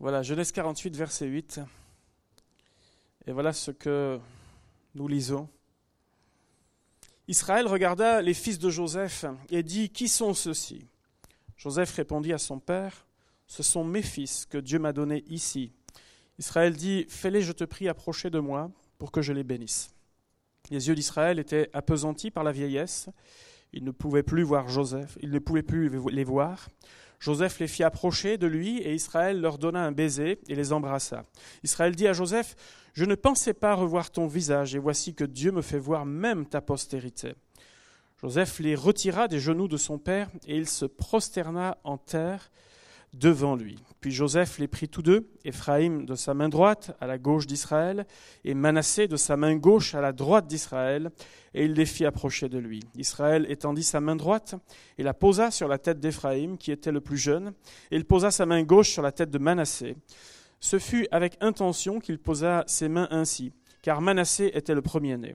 Voilà, Genèse 48, verset 8. Et voilà ce que nous lisons. Israël regarda les fils de Joseph et dit, Qui sont ceux-ci? Joseph répondit à son père, Ce sont mes fils que Dieu m'a donnés ici. Israël dit, Fais-les, je te prie, approcher de moi pour que je les bénisse. Les yeux d'Israël étaient appesantis par la vieillesse. Il ne pouvait plus voir Joseph, il ne pouvait plus les voir. Joseph les fit approcher de lui, et Israël leur donna un baiser et les embrassa. Israël dit à Joseph, Je ne pensais pas revoir ton visage, et voici que Dieu me fait voir même ta postérité. Joseph les retira des genoux de son père, et il se prosterna en terre devant lui. Puis Joseph les prit tous deux, Éphraïm de sa main droite à la gauche d'Israël, et Manassé de sa main gauche à la droite d'Israël, et il les fit approcher de lui. Israël étendit sa main droite et la posa sur la tête d'Éphraïm, qui était le plus jeune, et il posa sa main gauche sur la tête de Manassé. Ce fut avec intention qu'il posa ses mains ainsi, car Manassé était le premier-né.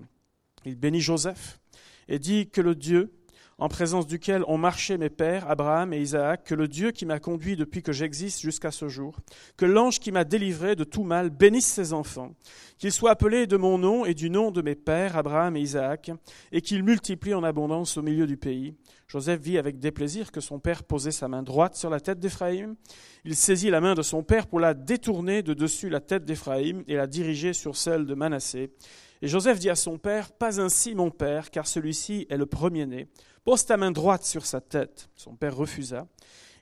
Il bénit Joseph et dit que le Dieu en présence duquel ont marché mes pères, Abraham et Isaac, que le Dieu qui m'a conduit depuis que j'existe jusqu'à ce jour, que l'ange qui m'a délivré de tout mal bénisse ses enfants, qu'il soit appelé de mon nom et du nom de mes pères, Abraham et Isaac, et qu'il multiplie en abondance au milieu du pays. Joseph vit avec déplaisir que son père posait sa main droite sur la tête d'Éphraïm. Il saisit la main de son père pour la détourner de dessus la tête d'Éphraïm et la diriger sur celle de Manassé. Et Joseph dit à son père, Pas ainsi mon père, car celui-ci est le premier-né. Pose ta main droite sur sa tête. Son père refusa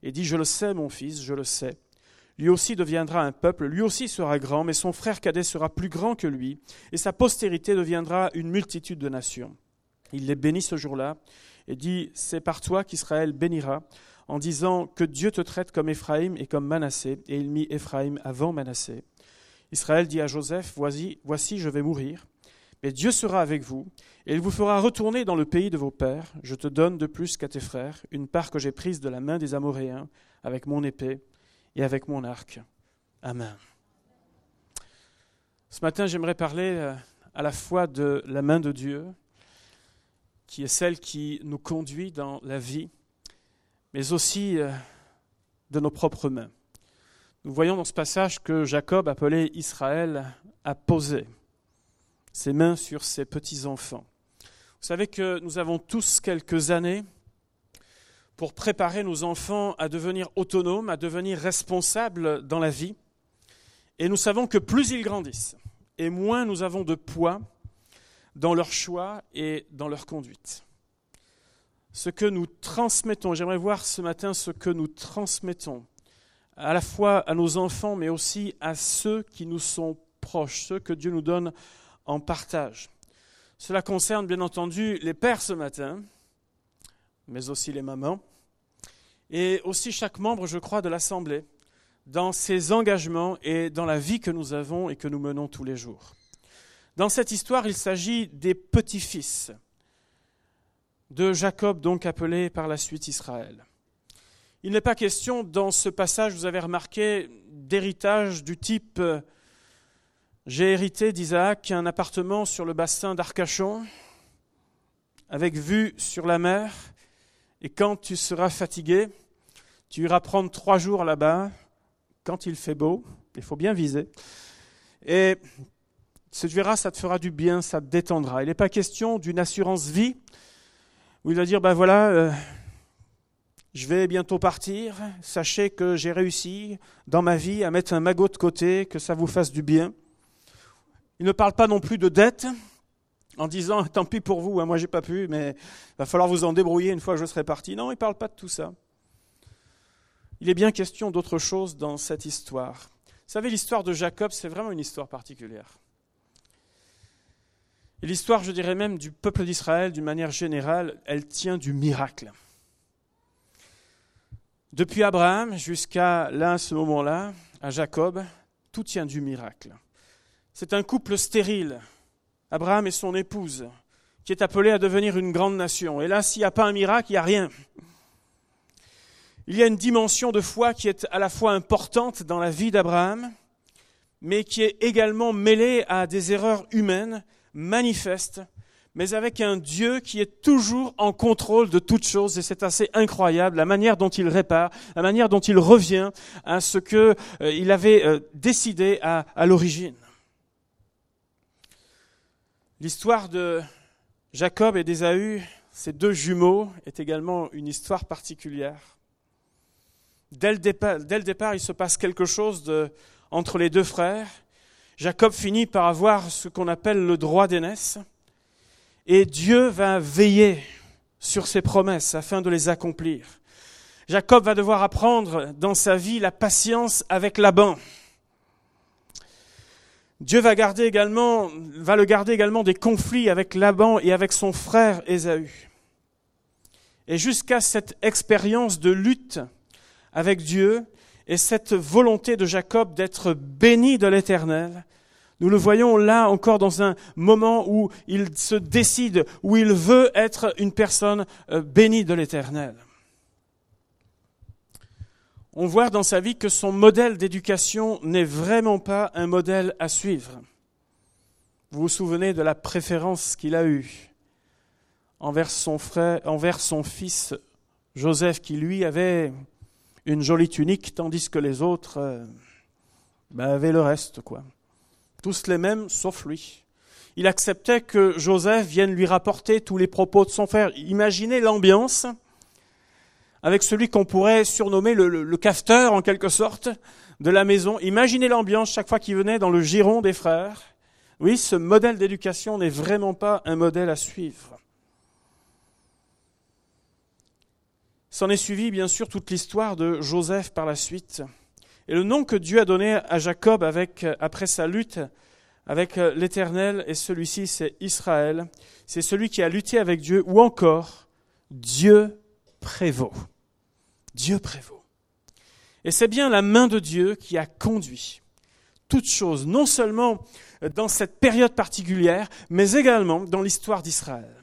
et dit, Je le sais, mon fils, je le sais. Lui aussi deviendra un peuple, lui aussi sera grand, mais son frère cadet sera plus grand que lui, et sa postérité deviendra une multitude de nations. Il les bénit ce jour-là, et dit, C'est par toi qu'Israël bénira, en disant que Dieu te traite comme Éphraïm et comme Manassé, et il mit Éphraïm avant Manassé. Israël dit à Joseph, Voici, voici je vais mourir, mais Dieu sera avec vous, et il vous fera retourner dans le pays de vos pères. Je te donne de plus qu'à tes frères une part que j'ai prise de la main des Amoréens, avec mon épée et avec mon arc. Amen. Ce matin, j'aimerais parler euh, à la fois de la main de Dieu, qui est celle qui nous conduit dans la vie, mais aussi euh, de nos propres mains. Nous voyons dans ce passage que Jacob, appelé Israël, a posé ses mains sur ses petits-enfants. Vous savez que nous avons tous quelques années pour préparer nos enfants à devenir autonomes, à devenir responsables dans la vie. Et nous savons que plus ils grandissent, et moins nous avons de poids dans leur choix et dans leur conduite. Ce que nous transmettons, j'aimerais voir ce matin ce que nous transmettons, à la fois à nos enfants, mais aussi à ceux qui nous sont proches, ceux que Dieu nous donne en partage. Cela concerne bien entendu les pères ce matin, mais aussi les mamans, et aussi chaque membre, je crois, de l'Assemblée, dans ses engagements et dans la vie que nous avons et que nous menons tous les jours. Dans cette histoire, il s'agit des petits-fils de Jacob, donc appelé par la suite Israël. Il n'est pas question dans ce passage, vous avez remarqué, d'héritage du type j'ai hérité d'Isaac un appartement sur le bassin d'Arcachon, avec vue sur la mer, et quand tu seras fatigué, tu iras prendre trois jours là-bas, quand il fait beau, il faut bien viser, et tu verras, ça te fera du bien, ça te détendra. Il n'est pas question d'une assurance vie, où il va dire, ben voilà, euh, je vais bientôt partir, sachez que j'ai réussi dans ma vie à mettre un magot de côté, que ça vous fasse du bien. Il ne parle pas non plus de dette en disant tant pis pour vous, hein, moi j'ai pas pu, mais il va falloir vous en débrouiller une fois que je serai parti. Non, il ne parle pas de tout ça. Il est bien question d'autre chose dans cette histoire. Vous savez, l'histoire de Jacob, c'est vraiment une histoire particulière. Et l'histoire, je dirais même, du peuple d'Israël, d'une manière générale, elle tient du miracle. Depuis Abraham jusqu'à là, ce moment-là, à Jacob, tout tient du miracle. C'est un couple stérile, Abraham et son épouse, qui est appelé à devenir une grande nation. Et là, s'il n'y a pas un miracle, il n'y a rien. Il y a une dimension de foi qui est à la fois importante dans la vie d'Abraham, mais qui est également mêlée à des erreurs humaines manifestes, mais avec un Dieu qui est toujours en contrôle de toutes choses, et c'est assez incroyable la manière dont il répare, la manière dont il revient à ce qu'il euh, avait euh, décidé à, à l'origine. L'histoire de Jacob et d'Ésaü, ces deux jumeaux, est également une histoire particulière. Dès le départ, il se passe quelque chose entre les deux frères. Jacob finit par avoir ce qu'on appelle le droit d'aînesse. Et Dieu va veiller sur ses promesses afin de les accomplir. Jacob va devoir apprendre dans sa vie la patience avec Laban. Dieu va, garder également, va le garder également des conflits avec Laban et avec son frère Ésaü. Et jusqu'à cette expérience de lutte avec Dieu et cette volonté de Jacob d'être béni de l'Éternel, nous le voyons là encore dans un moment où il se décide, où il veut être une personne euh, bénie de l'Éternel. On voit dans sa vie que son modèle d'éducation n'est vraiment pas un modèle à suivre. Vous vous souvenez de la préférence qu'il a eue envers son frère, envers son fils Joseph, qui lui avait une jolie tunique, tandis que les autres euh, ben, avaient le reste, quoi tous les mêmes sauf lui. Il acceptait que Joseph vienne lui rapporter tous les propos de son frère. Imaginez l'ambiance avec celui qu'on pourrait surnommer le, le, en quelque sorte de la maison. Imaginez l'ambiance chaque fois qu'il venait dans le giron des frères. Oui, ce modèle d'éducation n'est vraiment pas un modèle à suivre. S'en est suivi bien sûr toute l'histoire de Joseph par la suite. Et le nom que Dieu a donné à Jacob avec, après sa lutte avec euh, l'Éternel, et celui-ci c'est Israël, c'est celui qui a lutté avec Dieu, ou encore Dieu prévaut. Dieu prévaut. Et c'est bien la main de Dieu qui a conduit toutes choses, non seulement dans cette période particulière, mais également dans l'histoire d'Israël.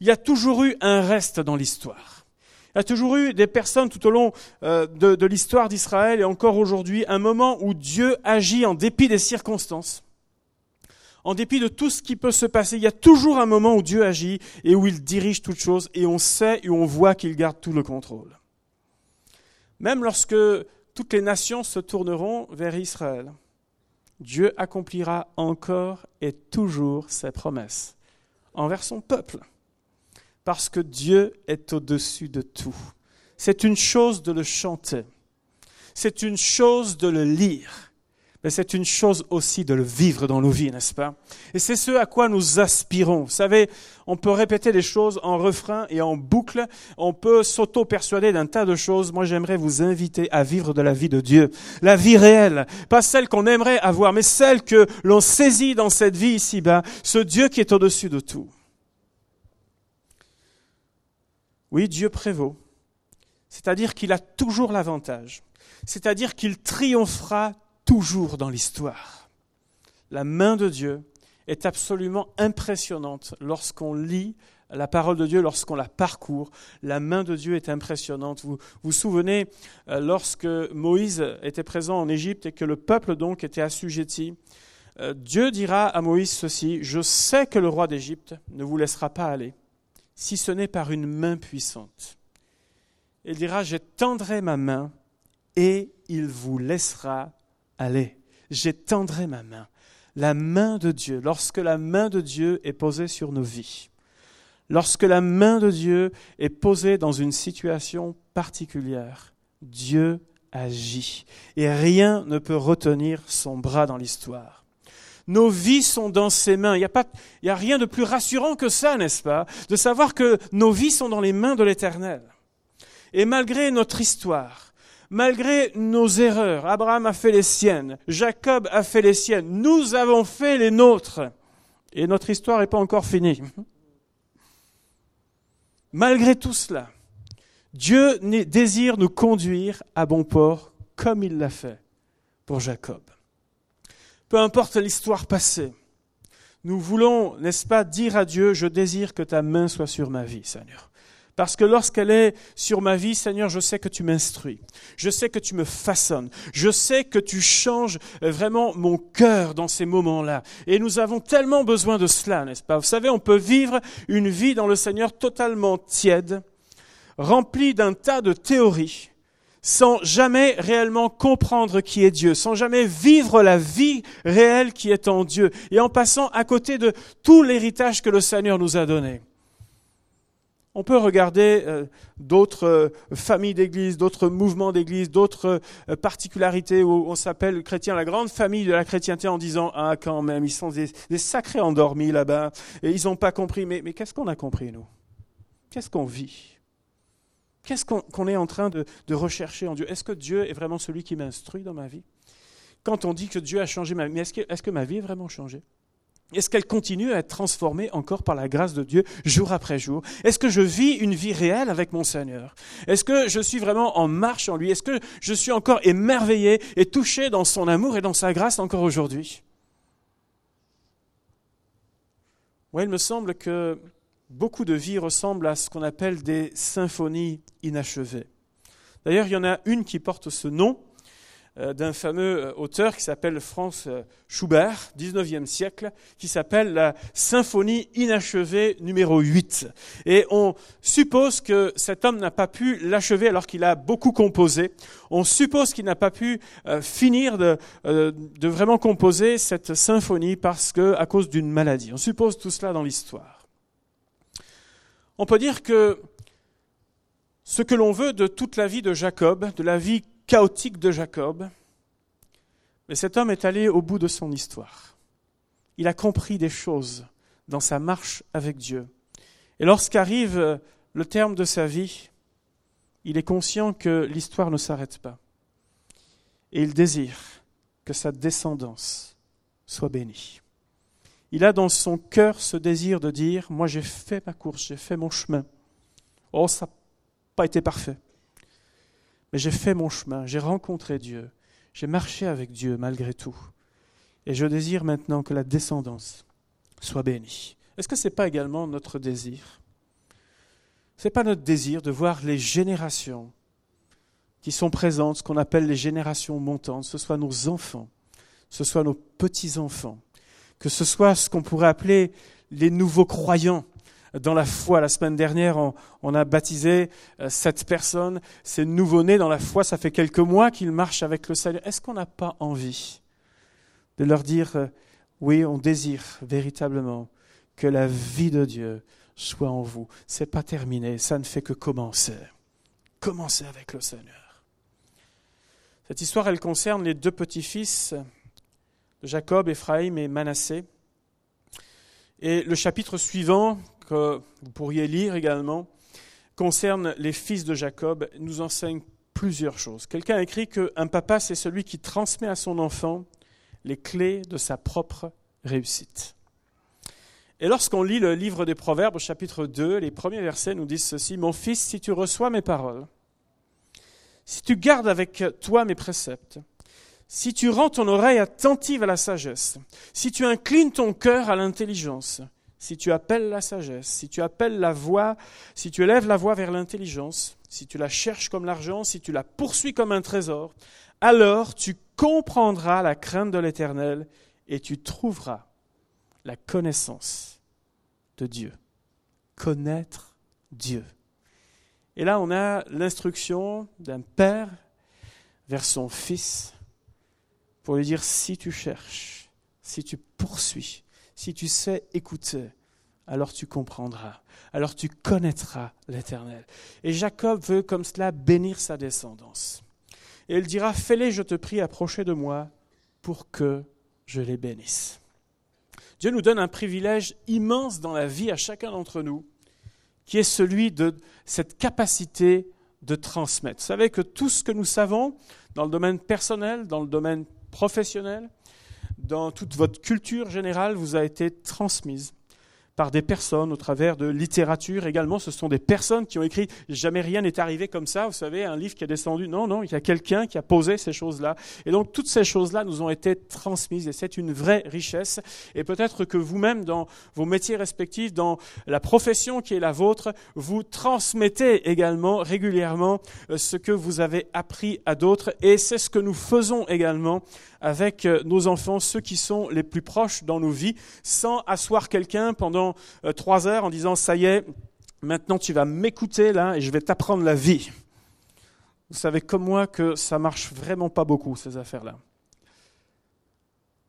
Il y a toujours eu un reste dans l'histoire. Il y a toujours eu des personnes tout au long euh, de, l'histoire d'Israël et encore aujourd'hui, un moment où Dieu agit en dépit des circonstances, en dépit de tout ce qui peut se passer. Il y a toujours un moment où Dieu agit et où il dirige toutes choses et on sait et on voit qu'il garde tout le contrôle. Même lorsque toutes les nations se tourneront vers Israël, Dieu accomplira encore et toujours ses promesses envers son peuple parce que Dieu est au-dessus de tout. C'est une chose de le chanter, c'est une chose de le lire, mais c'est une chose aussi de le vivre dans nos vies, n'est-ce pas? Et c'est ce à quoi nous aspirons. Vous savez, on peut répéter les choses en refrain et en boucle, on peut s'auto-persuader d'un tas de choses. Moi, j'aimerais vous inviter à vivre de la vie de Dieu, la vie réelle, pas celle qu'on aimerait avoir, mais celle que l'on saisit dans cette vie ici-bas, ce Dieu qui est au-dessus de tout. Oui, Dieu prévaut. C'est-à-dire qu'il a toujours l'avantage. C'est-à-dire qu'il triomphera toujours dans l'histoire. La main de Dieu est absolument impressionnante lorsqu'on lit la parole de Dieu, lorsqu'on la parcourt. La main de Dieu est impressionnante. Vous vous souvenez, euh, lorsque Moïse était présent en Égypte et que le peuple donc était assujetti, euh, Dieu dira à Moïse ceci, Je sais que le roi d'Égypte ne vous laissera pas aller si ce n'est par une main puissante. Il dira, j'étendrai ma main et il vous laissera aller. J'étendrai ma main. La main de Dieu, lorsque la main de Dieu est posée sur nos vies, lorsque la main de Dieu est posée dans une situation particulière, Dieu agit et rien ne peut retenir son bras dans l'histoire. Nos vies sont dans ses mains. Il n'y a, pas, a rien de plus rassurant que ça, n'est-ce pas? De savoir que nos vies sont dans les mains de l'Éternel. Et malgré notre histoire, malgré nos erreurs, Abraham a fait les siennes, Jacob a fait les siennes, nous avons fait les nôtres. Et notre histoire n'est pas encore finie. Malgré tout cela, Dieu désire nous conduire à bon port comme il l'a fait pour Jacob peu importe l'histoire passée, nous voulons, n'est-ce pas, dire à Dieu, je désire que ta main soit sur ma vie, Seigneur. Parce que lorsqu'elle est sur ma vie, Seigneur, je sais que tu m'instruis. Je sais que tu me façonnes. Je sais que tu changes vraiment mon cœur dans ces moments-là. Et nous avons tellement besoin de cela, n'est-ce pas? Vous savez, on peut vivre une vie dans le Seigneur totalement tiède, remplie d'un tas de théories, sans jamais réellement comprendre qui est Dieu, sans jamais vivre la vie réelle qui est en Dieu, et en passant à côté de tout l'héritage que le Seigneur nous a donné. On peut regarder euh, d'autres euh, familles d'église, d'autres mouvements d'église, d'autres euh, particularités où on s'appelle chrétien la grande famille de la chrétienté en disant ah quand même ils sont des, sacrés endormis là-bas et ils n'ont pas compris. Mais, qu'est-ce qu'on a compris nous? Qu'est-ce qu'on vit? Qu'est-ce qu'on est en train de, rechercher en Dieu? Est-ce que Dieu est vraiment celui qui m'instruit dans ma vie? Quand on dit que Dieu a changé ma vie, est-ce que ma vie a vraiment changé est-ce qu'elle continue à être transformée encore par la grâce de Dieu jour après jour? Est-ce que je vis une vie réelle avec mon Seigneur? Est-ce que je suis vraiment en marche en lui? Est-ce que je suis encore émerveillé et touché dans son amour et dans sa grâce encore aujourd'hui? Oui, il me semble que beaucoup de vies ressemblent à ce qu'on appelle des symphonies inachevées. D'ailleurs, il y en a une qui porte ce nom, d'un fameux euh, auteur qui s'appelle Franz euh, Schubert, 19e siècle, qui s'appelle la Symphonie inachevée numéro 8. Et on suppose que cet homme n'a pas pu l'achever alors qu'il a beaucoup composé. On suppose qu'il n'a pas pu finir de, de vraiment composer cette symphonie parce que, à cause d'une maladie. On suppose tout cela dans l'histoire. On peut dire que ce que l'on veut de toute la vie de Jacob, de la vie chaotique de Jacob. Mais cet homme est allé au bout de son histoire. Il a compris des choses dans sa marche avec Dieu. Et lorsqu'arrive le terme de sa vie, il est conscient que l'histoire ne s'arrête pas. Et il désire que sa descendance soit bénie. Il a dans son cœur ce désir de dire, moi j'ai fait ma course, j'ai fait mon chemin. Oh, ça n'a pas été parfait. Mais j'ai fait mon chemin, j'ai rencontré Dieu, j'ai marché avec Dieu malgré tout. Et je désire maintenant que la descendance soit bénie. Est-ce que ce n'est pas également notre désir? Ce n'est pas notre désir de voir les générations qui sont présentes, ce qu'on appelle les générations montantes, ce soit nos enfants, ce soit nos petits-enfants, que ce soit ce qu'on pourrait appeler les nouveaux croyants, dans la foi. La semaine dernière, on, a baptisé euh, cette personne, ces nouveau-nés dans la foi. Ça fait quelques mois qu'ils marchent avec le Seigneur. Est-ce qu'on n'a pas envie de leur dire, euh, oui, on désire véritablement que la vie de Dieu soit en vous. C'est pas terminé, ça ne fait que commencer. Commencer avec le Seigneur. Cette histoire, elle concerne les deux petits-fils de Jacob, Ephraïm et Manassé. Et le chapitre suivant, que vous pourriez lire également, concerne les fils de Jacob, nous enseigne plusieurs choses. Quelqu'un a écrit qu'un papa, c'est celui qui transmet à son enfant les clés de sa propre réussite. Et lorsqu'on lit le livre des Proverbes chapitre 2, les premiers versets nous disent ceci, Mon fils, si tu reçois mes paroles, si tu gardes avec toi mes préceptes, si tu rends ton oreille attentive à la sagesse, si tu inclines ton cœur à l'intelligence, si tu appelles la sagesse, si tu appelles la voix, si tu élèves la voix vers l'intelligence, si tu la cherches comme l'argent, si tu la poursuis comme un trésor, alors tu comprendras la crainte de l'Éternel et tu trouveras la connaissance de Dieu. Connaître Dieu. Et là, on a l'instruction d'un père vers son fils pour lui dire, si tu cherches, si tu poursuis, si tu sais écouter, alors tu comprendras, alors tu connaîtras l'Éternel. Et Jacob veut comme cela bénir sa descendance. Et il dira, fais-les, je te prie, approcher de moi pour que je les bénisse. Dieu nous donne un privilège immense dans la vie à chacun d'entre nous, qui est celui de cette capacité de transmettre. Vous savez que tout ce que nous savons dans le domaine personnel, dans le domaine professionnel, dans toute votre culture générale vous a été transmise par des personnes, au travers de littérature également. Ce sont des personnes qui ont écrit Jamais rien n'est arrivé comme ça, vous savez, un livre qui est descendu. Non, non, il y a quelqu'un qui a posé ces choses-là. Et donc toutes ces choses-là nous ont été transmises et c'est une vraie richesse. Et peut-être que vous-même, dans vos métiers respectifs, dans la profession qui est la vôtre, vous transmettez également régulièrement euh, ce que vous avez appris à d'autres. Et c'est ce que nous faisons également avec euh, nos enfants, ceux qui sont les plus proches dans nos vies, sans asseoir quelqu'un pendant euh, trois heures en disant ça y est, maintenant tu vas m'écouter là et je vais t'apprendre la vie. Vous savez comme moi que ça marche vraiment pas beaucoup ces affaires-là.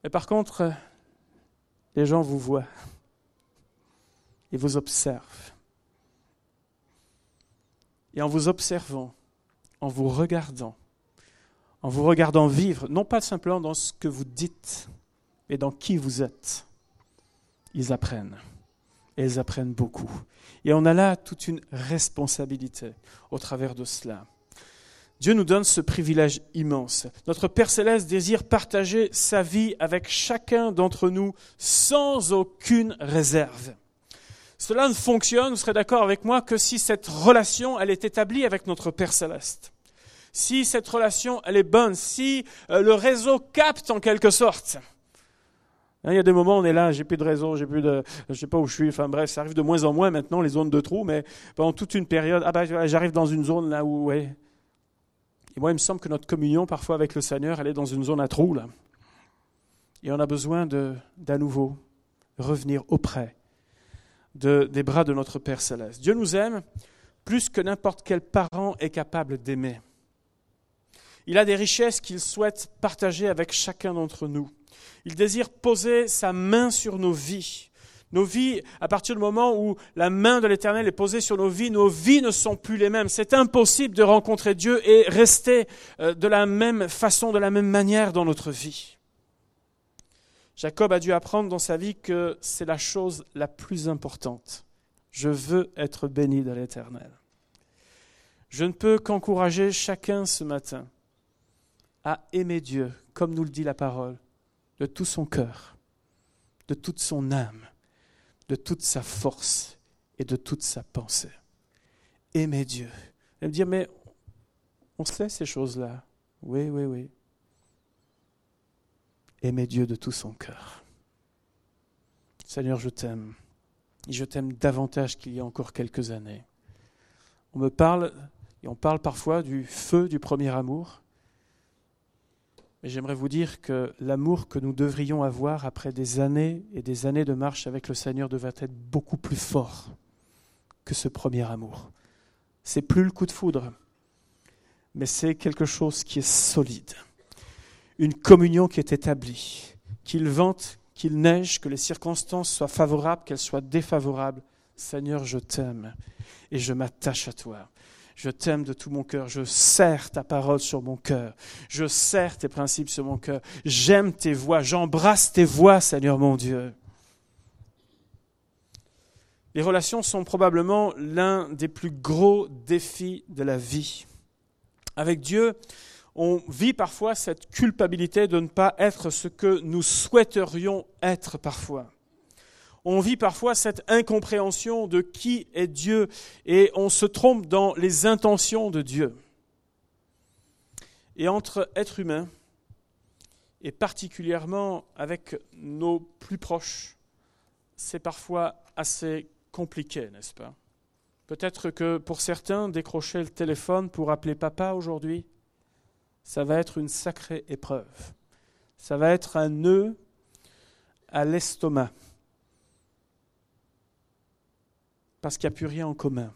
Mais par contre, les gens vous voient, ils vous observent. Et en vous observant, en vous regardant, en vous regardant vivre, non pas simplement dans ce que vous dites, mais dans qui vous êtes. Ils apprennent. Ils apprennent beaucoup. Et on a là toute une responsabilité au travers de cela. Dieu nous donne ce privilège immense. Notre Père céleste désire partager sa vie avec chacun d'entre nous sans aucune réserve. Cela ne fonctionne, vous serez d'accord avec moi, que si cette relation, elle est établie avec notre Père céleste si cette relation elle est bonne, si euh, le réseau capte en quelque sorte. Hein, il y a des moments on est là, j'ai plus de réseau, j'ai plus de, je sais pas où je suis. Enfin bref, ça arrive de moins en moins maintenant les zones de trous, mais pendant toute une période, ah ben j'arrive dans une zone là où. Et moi, il me semble que notre communion parfois avec le Seigneur, elle est dans une zone à trous là. Et on a besoin de, d'à nouveau revenir auprès de, des bras de notre Père céleste. Dieu nous aime plus que n'importe quel parent est capable d'aimer. Il a des richesses qu'il souhaite partager avec chacun d'entre nous. Il désire poser sa main sur nos vies. Nos vies, à partir du moment où la main de l'Éternel est posée sur nos vies, nos vies ne sont plus les mêmes. C'est impossible de rencontrer Dieu et rester euh, de la même façon, de la même manière dans notre vie. Jacob a dû apprendre dans sa vie que c'est la chose la plus importante. Je veux être béni de l'Éternel. Je ne peux qu'encourager chacun ce matin à aimer Dieu, comme nous le dit la parole, de tout son cœur, de toute son âme, de toute sa force et de toute sa pensée. Aimer Dieu. Et me dire, mais on sait ces choses-là. Oui, oui, oui. Aimer Dieu de tout son cœur. Seigneur, je t'aime. Et je t'aime davantage qu'il y a encore quelques années. On me parle, et on parle parfois du feu du premier amour. Mais j'aimerais vous dire que l'amour que nous devrions avoir après des années et des années de marche avec le Seigneur devrait être beaucoup plus fort que ce premier amour. C'est plus le coup de foudre, mais c'est quelque chose qui est solide. Une communion qui est établie, qu'il vente, qu'il neige, que les circonstances soient favorables, qu'elles soient défavorables. Seigneur, je t'aime et je m'attache à toi. Je t'aime de tout mon cœur. Je serre ta parole sur mon cœur. Je serre tes principes sur mon cœur. J'aime tes voix. J'embrasse tes voix, Seigneur mon Dieu. Les relations sont probablement l'un des plus gros défis de la vie. Avec Dieu, on vit parfois cette culpabilité de ne pas être ce que nous souhaiterions être parfois on vit parfois cette incompréhension de qui est Dieu et on se trompe dans les intentions de Dieu. Et entre êtres humains, et particulièrement avec nos plus proches, c'est parfois assez compliqué, n'est-ce pas? Peut-être que pour certains, décrocher le téléphone pour appeler papa aujourd'hui, ça va être une sacrée épreuve. Ça va être un nœud à l'estomac. Parce qu'il n'y a plus rien en commun.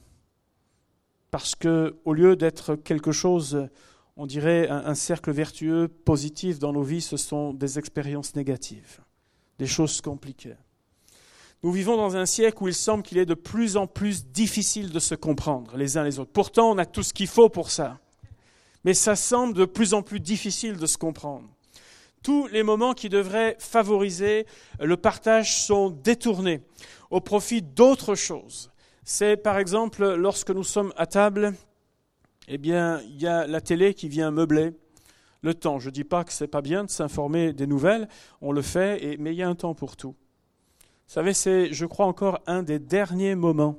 Parce que, au lieu d'être quelque chose, on dirait un, cercle vertueux positif dans nos vies, ce sont des expériences négatives, des choses compliquées. Nous vivons dans un siècle où il semble qu'il est de plus en plus difficile de se comprendre les uns les autres. Pourtant, on a tout ce qu'il faut pour ça. Mais ça semble de plus en plus difficile de se comprendre. Tous les moments qui devraient favoriser le partage sont détournés au profit d'autres choses. C'est par exemple lorsque nous sommes à table, eh bien, il y a la télé qui vient meubler le temps. Je ne dis pas que ce n'est pas bien de s'informer des nouvelles, on le fait, mais il y a un temps pour tout. Vous savez, c'est, je crois, encore un des derniers moments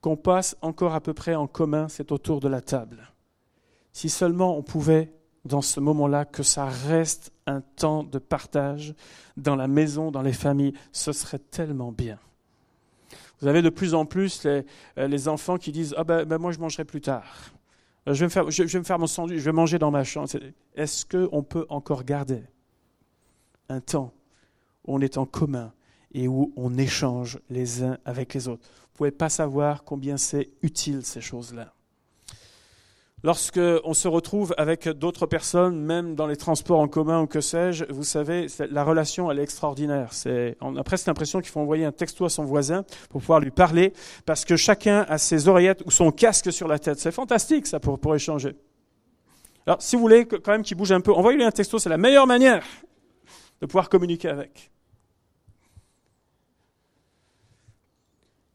qu'on passe encore à peu près en commun, c'est autour de la table. Si seulement on pouvait, dans ce moment-là, que ça reste un temps de partage dans la maison, dans les familles, ce serait tellement bien. Vous avez de plus en plus les, euh, enfants qui disent Ah ben, ben, moi je mangerai plus tard. Euh, je vais, me faire, je vais me faire mon sandwich, je vais manger dans ma chambre. Est-ce qu'on peut encore garder un temps où on est en commun et où on échange les uns avec les autres? Vous ne pouvez pas savoir combien c'est utile ces choses-là. Lorsque on se retrouve avec d'autres personnes, même dans les transports en commun ou que sais-je, vous savez, la relation elle est extraordinaire. On a presque l'impression qu'il faut envoyer un texto à son voisin pour pouvoir lui parler, parce que chacun a ses oreillettes ou son casque sur la tête. C'est fantastique ça pour, pour échanger. Alors, si vous voulez quand même qu'il bouge un peu, envoyez-lui un texto, c'est la meilleure manière de pouvoir communiquer avec.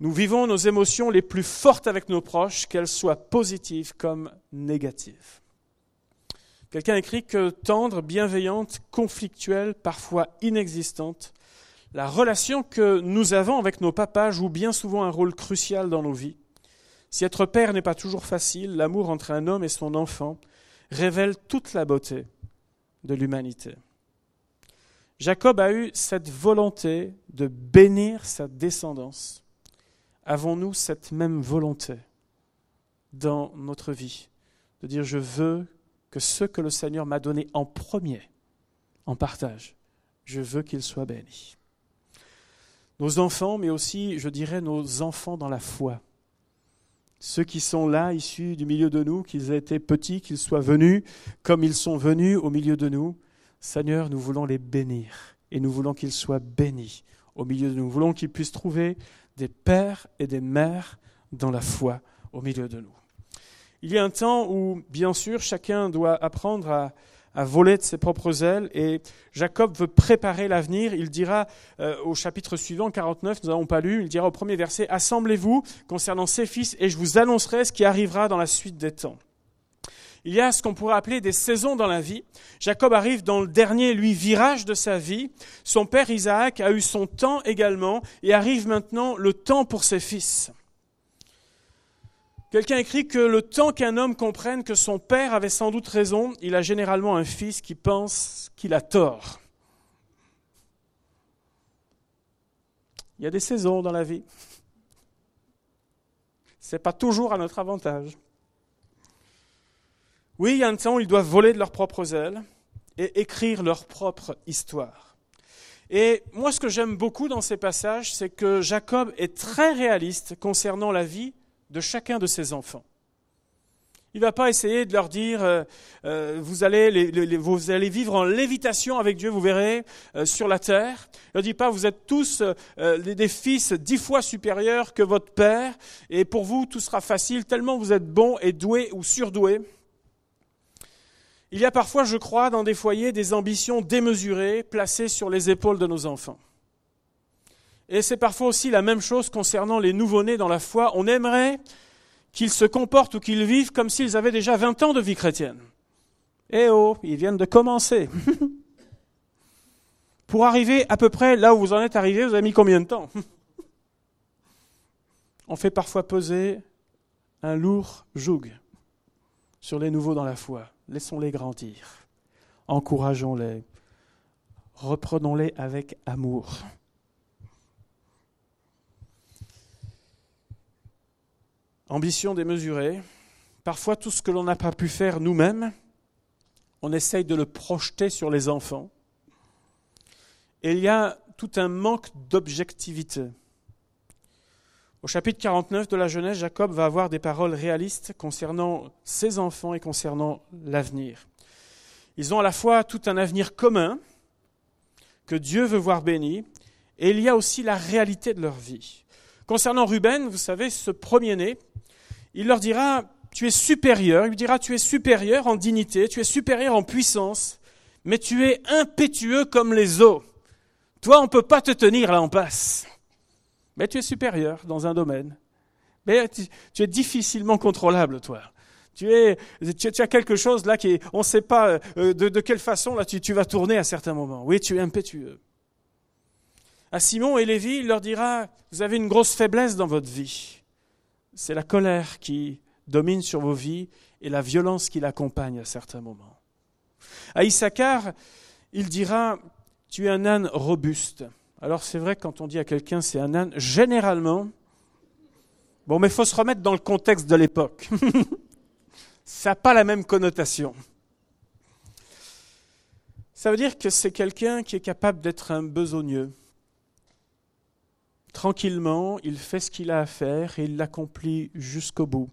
Nous vivons nos émotions les plus fortes avec nos proches, qu'elles soient positives comme négatives. Quelqu'un écrit que tendre, bienveillante, conflictuelle, parfois inexistante, la relation que nous avons avec nos papas joue bien souvent un rôle crucial dans nos vies. Si être père n'est pas toujours facile, l'amour entre un homme et son enfant révèle toute la beauté de l'humanité. Jacob a eu cette volonté de bénir sa descendance Avons-nous cette même volonté dans notre vie de dire je veux que ce que le Seigneur m'a donné en premier, en partage, je veux qu'il soit béni. Nos enfants, mais aussi, je dirais, nos enfants dans la foi. Ceux qui sont là, issus du milieu de nous, qu'ils aient été petits, qu'ils soient venus comme ils sont venus au milieu de nous, Seigneur, nous voulons les bénir et nous voulons qu'ils soient bénis au milieu de nous. Nous voulons qu'ils puissent trouver des pères et des mères dans la foi au milieu de nous. Il y a un temps où, bien sûr, chacun doit apprendre à, voler de ses propres ailes et Jacob veut préparer l'avenir. Il dira euh, au chapitre suivant, 49, nous n'avons pas lu, il dira au premier verset, Assemblez-vous concernant ses fils et je vous annoncerai ce qui arrivera dans la suite des temps. Il y a ce qu'on pourrait appeler des saisons dans la vie. Jacob arrive dans le dernier, lui, virage de sa vie. Son père Isaac a eu son temps également et arrive maintenant le temps pour ses fils. Quelqu'un écrit que le temps qu'un homme comprenne que son père avait sans doute raison, il a généralement un fils qui pense qu'il a tort. Il y a des saisons dans la vie. Ce n'est pas toujours à notre avantage. Oui, il y a un temps où ils doivent voler de leurs propres ailes et écrire leur propre histoire. Et moi, ce que j'aime beaucoup dans ces passages, c'est que Jacob est très réaliste concernant la vie de chacun de ses enfants. Il ne va pas essayer de leur dire euh, euh, vous, allez vivre en lévitation avec Dieu, vous verrez, euh, sur la terre. Il ne dit pas vous êtes tous des fils dix fois supérieurs que votre père, et pour vous tout sera facile tellement vous êtes bons et doués ou surdoués. Il y a parfois, je crois, dans des foyers, des ambitions démesurées placées sur les épaules de nos enfants. Et c'est parfois aussi la même chose concernant les nouveau-nés dans la foi. On aimerait qu'ils se comportent ou qu'ils vivent comme s'ils avaient déjà 20 ans de vie chrétienne. Eh oh, ils viennent de commencer. Pour arriver à peu près là où vous en êtes arrivé, vous avez mis combien de temps? On fait parfois peser un lourd joug sur les nouveaux dans la foi laissons-les grandir, encourageons-les, reprenons-les avec amour. Ambition démesurée, parfois tout ce que l'on n'a pas pu faire nous-mêmes, on essaye de le projeter sur les enfants. Et il y a tout un manque d'objectivité. Au chapitre 49 de la Genèse, Jacob va avoir des paroles réalistes concernant ses enfants et concernant l'avenir. Ils ont à la fois tout un avenir commun que Dieu veut voir béni, et il y a aussi la réalité de leur vie. Concernant Ruben, vous savez, ce premier-né, il leur dira, tu es supérieur, il lui dira, tu es supérieur en dignité, tu es supérieur en puissance, mais tu es impétueux comme les eaux. Toi, on ne peut pas te tenir là en passe. Mais tu es supérieur dans un domaine. Mais tu, es difficilement contrôlable, toi. Tu, es, tu, as quelque chose là qui on ne sait pas euh, de, quelle façon là tu, tu vas tourner à certains moments. Oui, tu es impétueux. À Simon et Lévi, il leur dira, vous avez une grosse faiblesse dans votre vie. C'est la colère qui domine sur vos vies et la violence qui l'accompagne à certains moments. À Issachar, il dira, tu es un âne robuste. Alors c'est vrai, quand on dit à quelqu'un c'est un âne, généralement, bon, mais il faut se remettre dans le contexte de l'époque. Ça n'a pas la même connotation. Ça veut dire que c'est quelqu'un qui est capable d'être un besogneux. Tranquillement, il fait ce qu'il a à faire et il l'accomplit jusqu'au bout.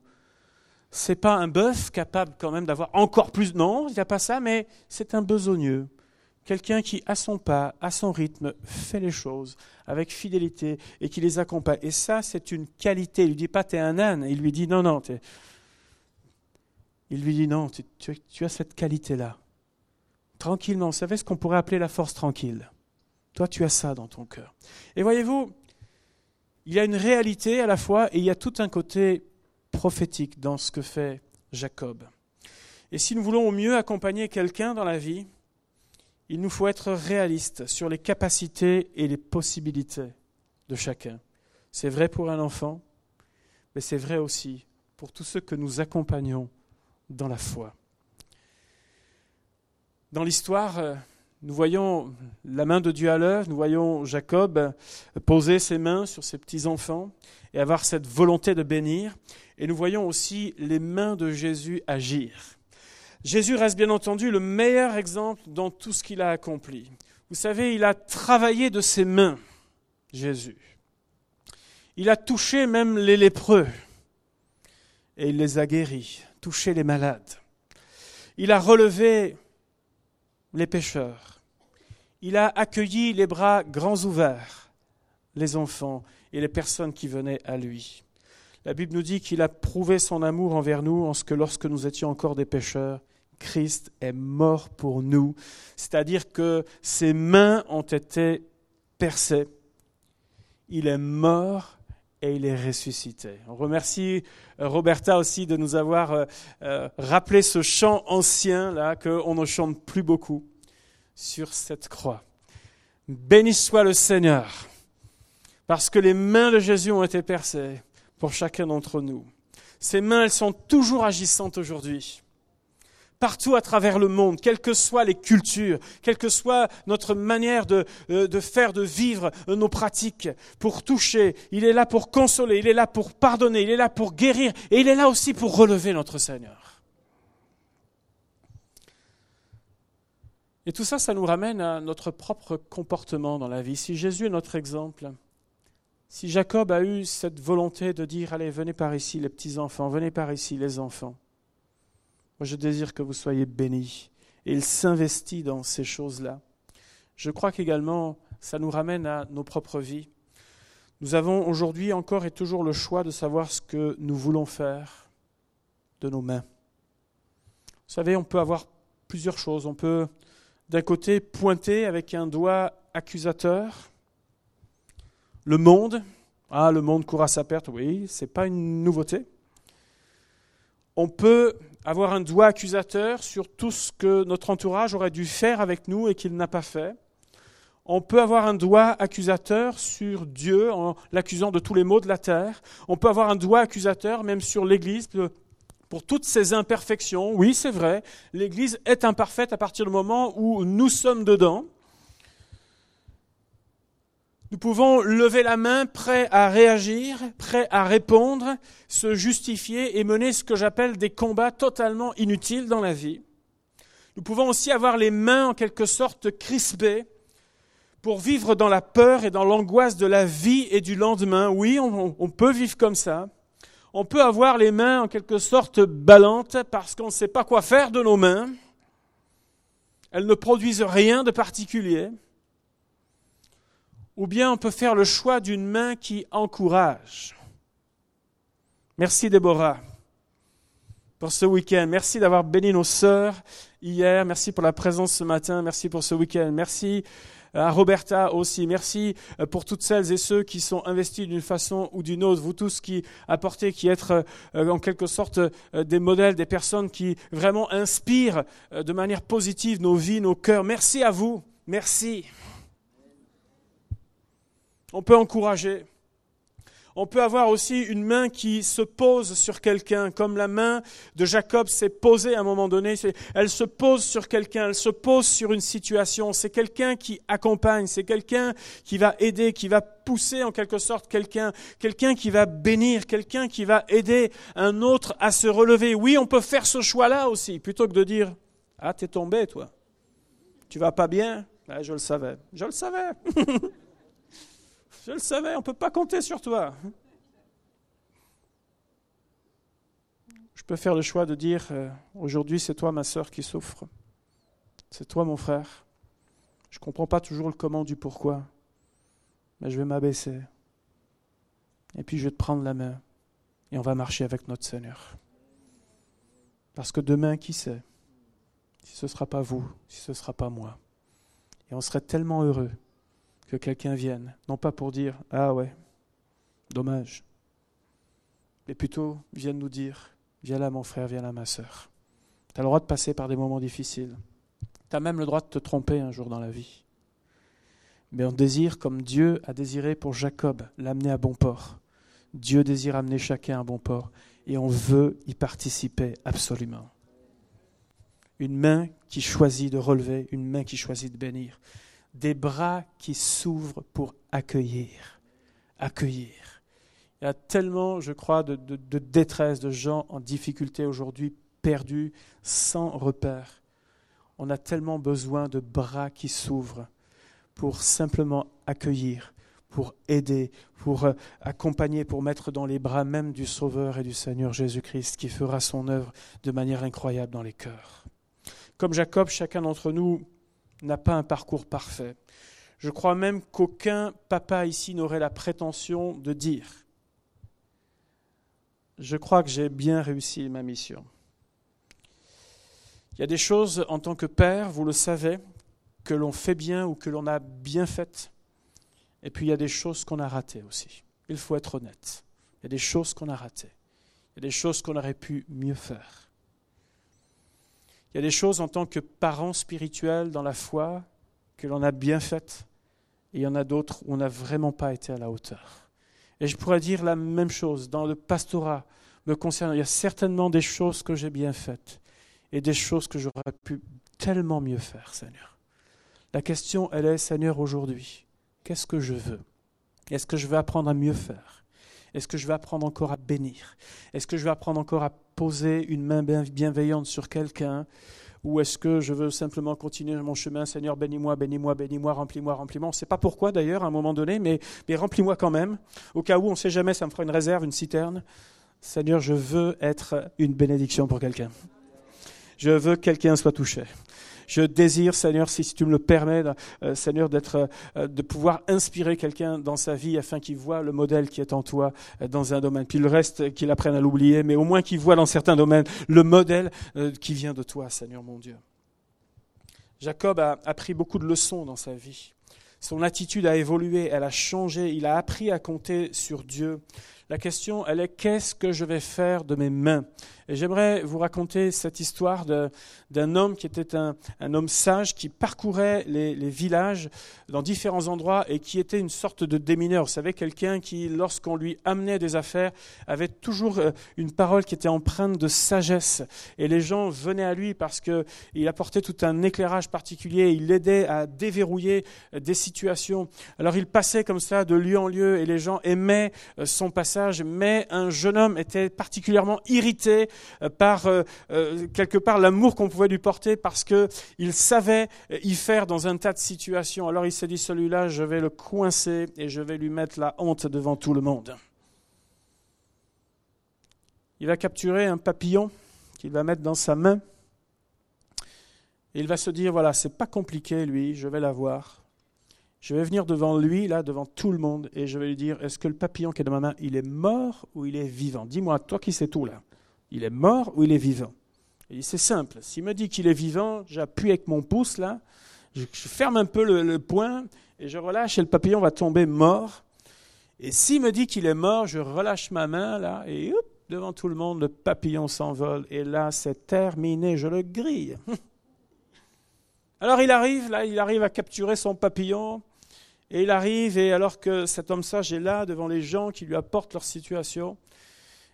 C'est pas un bœuf capable quand même d'avoir encore plus. Non, il n'y a pas ça, mais c'est un besogneux. Quelqu'un qui, à son pas, à son rythme, fait les choses avec fidélité et qui les accompagne. Et ça, c'est une qualité. Il lui dit pas t'es un âne. Il lui dit non, non. Il lui dit non, tu as cette qualité-là tranquillement. Vous savez ce qu'on pourrait appeler la force tranquille? Toi, tu as ça dans ton cœur. Et voyez-vous, il y a une réalité à la fois et il y a tout un côté prophétique dans ce que fait Jacob. Et si nous voulons au mieux accompagner quelqu'un dans la vie, il nous faut être réaliste sur les capacités et les possibilités de chacun. C'est vrai pour un enfant, mais c'est vrai aussi pour tous ceux que nous accompagnons dans la foi. Dans l'histoire, euh, nous voyons la main de Dieu à l'œuvre, nous voyons Jacob euh, poser ses mains sur ses petits-enfants et avoir cette volonté de bénir, et nous voyons aussi les mains de Jésus agir. Jésus reste bien entendu le meilleur exemple dans tout ce qu'il a accompli. Vous savez, il a travaillé de ses mains, Jésus. Il a touché même les lépreux et il les a guéris, touché les malades. Il a relevé les pécheurs. Il a accueilli les bras grands ouverts les enfants et les personnes qui venaient à lui. La Bible nous dit qu'il a prouvé son amour envers nous en ce que lorsque nous étions encore des pécheurs, Christ est mort pour nous. C'est-à-dire que ses mains ont été percées. Il est mort et il est ressuscité. On remercie euh, Roberta aussi de nous avoir euh, euh, rappelé ce chant ancien là qu'on ne chante plus beaucoup sur cette croix. Béni soit le Seigneur, parce que les mains de Jésus ont été percées pour chacun d'entre nous. Ces mains, elles sont toujours agissantes aujourd'hui partout à travers le monde, quelles que soient les cultures, quelle que soit notre manière de, euh, de, faire, de vivre euh, nos pratiques, pour toucher. Il est là pour consoler, il est là pour pardonner, il est là pour guérir, et il est là aussi pour relever notre Seigneur. Et tout ça, ça nous ramène à notre propre comportement dans la vie. Si Jésus est notre exemple, si Jacob a eu cette volonté de dire, allez, venez par ici les petits-enfants, venez par ici les enfants, moi, je désire que vous soyez bénis. Et il s'investit dans ces choses-là. Je crois qu'également, ça nous ramène à nos propres vies. Nous avons aujourd'hui encore et toujours le choix de savoir ce que nous voulons faire de nos mains. Vous savez, on peut avoir plusieurs choses. On peut, d'un côté, pointer avec un doigt accusateur le monde. Ah, le monde court à sa perte. Oui, ce n'est pas une nouveauté. On peut avoir un doigt accusateur sur tout ce que notre entourage aurait dû faire avec nous et qu'il n'a pas fait. On peut avoir un doigt accusateur sur Dieu en l'accusant de tous les maux de la terre. On peut avoir un doigt accusateur même sur l'Église pour toutes ses imperfections. Oui, c'est vrai, l'Église est imparfaite à partir du moment où nous sommes dedans. Nous pouvons lever la main, prêts à réagir, prêts à répondre, se justifier et mener ce que j'appelle des combats totalement inutiles dans la vie. Nous pouvons aussi avoir les mains en quelque sorte crispées pour vivre dans la peur et dans l'angoisse de la vie et du lendemain. Oui, on, on peut vivre comme ça. On peut avoir les mains en quelque sorte ballantes parce qu'on ne sait pas quoi faire de nos mains. Elles ne produisent rien de particulier. Ou bien on peut faire le choix d'une main qui encourage. Merci Déborah pour ce week-end. Merci d'avoir béni nos sœurs hier. Merci pour la présence ce matin. Merci pour ce week-end. Merci à Roberta aussi. Merci euh, pour toutes celles et ceux qui sont investis d'une façon ou d'une autre. Vous tous qui apportez, qui êtes euh, en quelque sorte euh, des modèles, des personnes qui vraiment inspirent de manière positive nos vies, nos cœurs. Merci à vous. Merci. On peut encourager. On peut avoir aussi une main qui se pose sur quelqu'un, comme la main de Jacob s'est posée à un moment donné. Elle se pose sur quelqu'un, elle se pose sur une situation. C'est quelqu'un qui accompagne, c'est quelqu'un qui va aider, qui va pousser en quelque sorte quelqu'un, quelqu'un qui va bénir, quelqu'un qui va aider un autre à se relever. Oui, on peut faire ce choix-là aussi, plutôt que de dire Ah, t'es tombé, toi. Tu vas pas bien Je le savais. Je le savais. Je le savais, on ne peut pas compter sur toi. Je peux faire le choix de dire, euh, aujourd'hui c'est toi ma sœur qui souffre. C'est toi mon frère. Je ne comprends pas toujours le comment du pourquoi, mais je vais m'abaisser. Et puis je vais te prendre la main et on va marcher avec notre Seigneur. Parce que demain, qui sait? Si ce ne sera pas vous, si ce ne sera pas moi. Et on serait tellement heureux que quelqu'un vienne, non pas pour dire Ah ouais, dommage, mais plutôt vienne nous dire Viens là mon frère, viens là ma sœur. Tu as le droit de passer par des moments difficiles. Tu as même le droit de te tromper un jour dans la vie. Mais on désire, comme Dieu a désiré pour Jacob, l'amener à bon port. Dieu désire amener chacun à bon port et on veut y participer absolument. Une main qui choisit de relever, une main qui choisit de bénir des bras qui s'ouvrent pour accueillir. Accueillir. Il y a tellement, je crois, de, détresse, de gens en difficulté aujourd'hui, perdus, sans repère. On a tellement besoin de bras qui s'ouvrent pour simplement accueillir, pour aider, pour euh, accompagner, pour mettre dans les bras même du Sauveur et du Seigneur Jésus-Christ qui fera son œuvre de manière incroyable dans les cœurs. Comme Jacob, chacun d'entre nous n'a pas un parcours parfait. Je crois même qu'aucun papa ici n'aurait la prétention de dire Je crois que j'ai bien réussi ma mission. Il y a des choses en tant que père, vous le savez, que l'on fait bien ou que l'on a bien faites. Et puis il y a des choses qu'on a ratées aussi. Il faut être honnête. Il y a des choses qu'on a ratées. Il y a des choses qu'on aurait pu mieux faire. Il y a des choses en tant que parent spirituel dans la foi que l'on a bien faites, et il y en a d'autres où on n'a vraiment pas été à la hauteur. Et je pourrais dire la même chose dans le pastorat me concernant. Il y a certainement des choses que j'ai bien faites et des choses que j'aurais pu tellement mieux faire, Seigneur. La question, elle est, Seigneur, aujourd'hui, qu'est-ce que je veux? Est-ce que je veux apprendre à mieux faire? Est-ce que je vais apprendre encore à bénir? Est-ce que je vais apprendre encore à poser une main bienveillante sur quelqu'un ou est-ce que je veux simplement continuer mon chemin? Seigneur, bénis-moi, bénis-moi, bénis-moi, remplis-moi, remplis-moi. On ne sait pas pourquoi d'ailleurs à un moment donné, mais, remplis-moi quand même. Au cas où, on ne sait jamais, ça me fera une réserve, une citerne. Seigneur, je veux être une bénédiction pour quelqu'un. Je veux que quelqu'un soit touché. Je désire, Seigneur, si tu me le permets, euh, Seigneur, d'être, euh, de pouvoir inspirer quelqu'un dans sa vie afin qu'il voit le modèle qui est en toi euh, dans un domaine. Puis le reste, qu'il apprenne à l'oublier, mais au moins qu'il voit dans certains domaines le modèle qui vient de toi, Seigneur mon Dieu. Jacob a appris beaucoup de leçons dans sa vie. Son attitude a évolué, elle a changé, il a appris à compter sur Dieu. La question, elle est qu'est-ce que je vais faire de mes mains? Et j'aimerais vous raconter cette histoire d'un homme qui était un, homme sage qui parcourait les, villages dans différents endroits et qui était une sorte de démineur. Vous savez, quelqu'un qui, lorsqu'on lui amenait des affaires, avait toujours euh, une parole qui était empreinte de sagesse. Et les gens venaient à lui parce qu'il apportait tout un éclairage particulier, il aidait à déverrouiller euh, des situations. Alors il passait comme ça de lieu en lieu et les gens aimaient euh, son passage, mais un jeune homme était particulièrement irrité euh, par euh, euh, quelque part l'amour qu'on pouvait lui porter parce qu'il savait y faire dans un tas de situations. Alors il s'est dit, celui-là, je vais le coincer et je vais lui mettre la honte devant tout le monde. Il va capturer un papillon qu'il va mettre dans sa main. Et il va se dire, voilà, c'est pas compliqué, lui, je vais l'avoir. Je vais venir devant lui, là, devant tout le monde, et je vais lui dire, est-ce que le papillon qui est dans ma main, il est mort ou il est vivant? Dis-moi, toi qui sais tout, là. Il est mort ou il est vivant? C'est simple. S'il me dit qu'il est vivant, j'appuie avec mon pouce là, je, ferme un peu le, poing et je relâche et le papillon va tomber mort. Et s'il me dit qu'il est mort, je relâche ma main là et devant tout le monde, le papillon s'envole et là c'est terminé, je le grille. Alors il arrive, là, il arrive à capturer son papillon Et il arrive, et alors que cet homme sage est là, devant les gens qui lui apportent leur situation,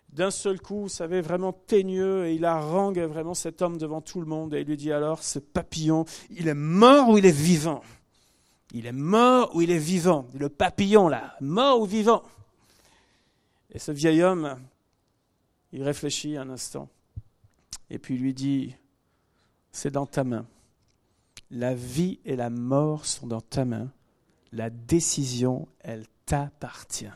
d'un seul coup, vous savez, vraiment teigneux, et il harangue vraiment cet homme devant tout le monde, et il lui dit alors, ce papillon, il est mort ou il est vivant? Il est mort ou il est vivant? Le papillon, là, mort ou vivant? Et ce vieil homme, il réfléchit un instant, et puis il lui dit, c'est dans ta main. La vie et la mort sont dans ta main. La décision, elle t'appartient.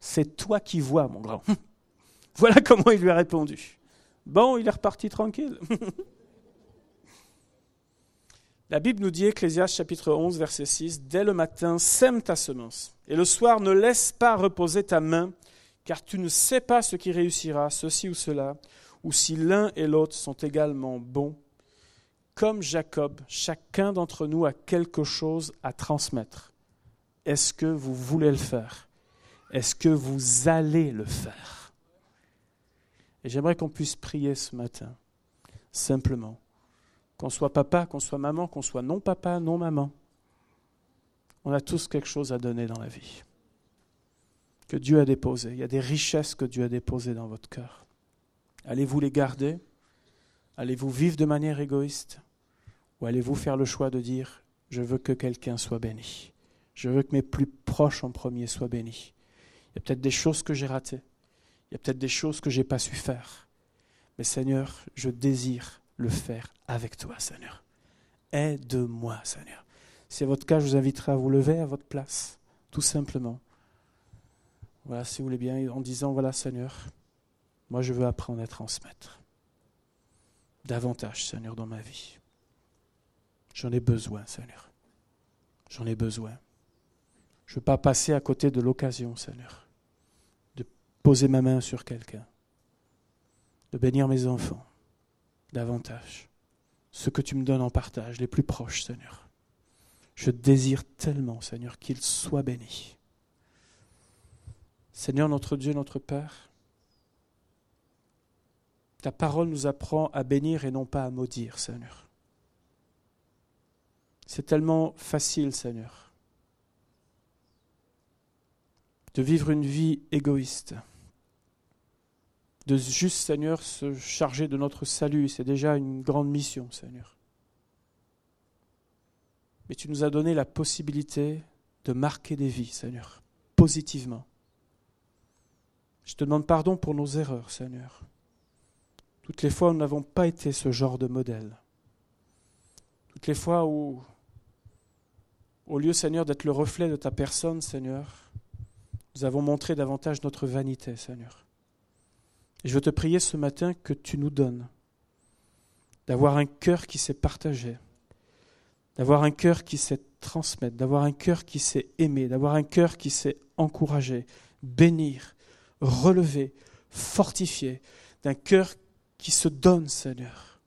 C'est toi qui vois, mon grand. Voilà comment il lui a répondu. Bon, il est reparti tranquille. La Bible nous dit, Ecclésiaste chapitre 11, verset 6, Dès le matin, sème ta semence, et le soir, ne laisse pas reposer ta main, car tu ne sais pas ce qui réussira, ceci ou cela, ou si l'un et l'autre sont également bons. Comme Jacob, chacun d'entre nous a quelque chose à transmettre. Est-ce que vous voulez le faire? Est-ce que vous allez le faire? Et j'aimerais qu'on puisse prier ce matin, simplement. Qu'on soit papa, qu'on soit maman, qu'on soit non papa, non maman. On a tous quelque chose à donner dans la vie. Que Dieu a déposé. Il y a des richesses que Dieu a déposées dans votre cœur. Allez-vous les garder? Allez-vous vivre de manière égoïste Ou allez-vous faire le choix de dire, je veux que quelqu'un soit béni Je veux que mes plus proches en premier soient bénis. Il y a peut-être des choses que j'ai ratées. Il y a peut-être des choses que je n'ai pas su faire. Mais Seigneur, je désire le faire avec toi, Seigneur. Aide-moi, Seigneur. Si c'est votre cas, je vous inviterai à vous lever à votre place, tout simplement. Voilà, si vous voulez bien, en disant, voilà, Seigneur, moi je veux apprendre à transmettre davantage, Seigneur, dans ma vie. J'en ai besoin, Seigneur. J'en ai besoin. Je ne veux pas passer à côté de l'occasion, Seigneur poser ma main sur quelqu'un, de bénir mes enfants davantage, ce que tu me donnes en partage, les plus proches, Seigneur. Je désire tellement, Seigneur, qu'ils soient bénis. Seigneur notre Dieu, notre Père, ta parole nous apprend à bénir et non pas à maudire, Seigneur. C'est tellement facile, Seigneur, de vivre une vie égoïste de juste, Seigneur, se charger de notre salut. C'est déjà une grande mission, Seigneur. Mais tu nous as donné la possibilité de marquer des vies, Seigneur, positivement. Je te demande pardon pour nos erreurs, Seigneur. Toutes les fois où nous n'avons pas été ce genre de modèle. Toutes les fois où, au lieu, Seigneur, d'être le reflet de ta personne, Seigneur, nous avons montré davantage notre vanité, Seigneur. Et je veux te prier ce matin que tu nous donnes d'avoir un cœur qui sait partager, d'avoir un cœur qui sait transmettre, d'avoir un cœur qui sait aimer, d'avoir un cœur qui sait encourager, bénir, relever, fortifier, d'un cœur qui se donne, Seigneur.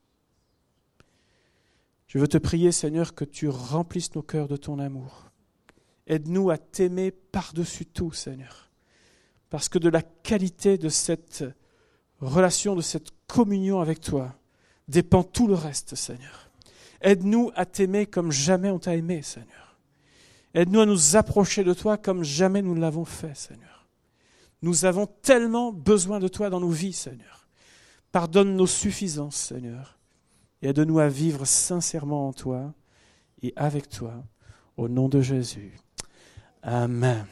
Je veux te prier, Seigneur, que tu remplisses nos cœurs de ton amour. Aide-nous à t'aimer par-dessus tout, Seigneur. Parce que de la qualité de cette relation, de cette communion avec toi, dépend tout le reste, Seigneur. Aide-nous à t'aimer comme jamais on t'a aimé, Seigneur. Aide-nous à nous approcher de toi comme jamais nous ne l'avons fait, Seigneur. Nous avons tellement besoin de toi dans nos vies, Seigneur. Pardonne nos suffisances, Seigneur, et aide-nous à vivre sincèrement en toi et avec toi, au nom de Jésus. Amen.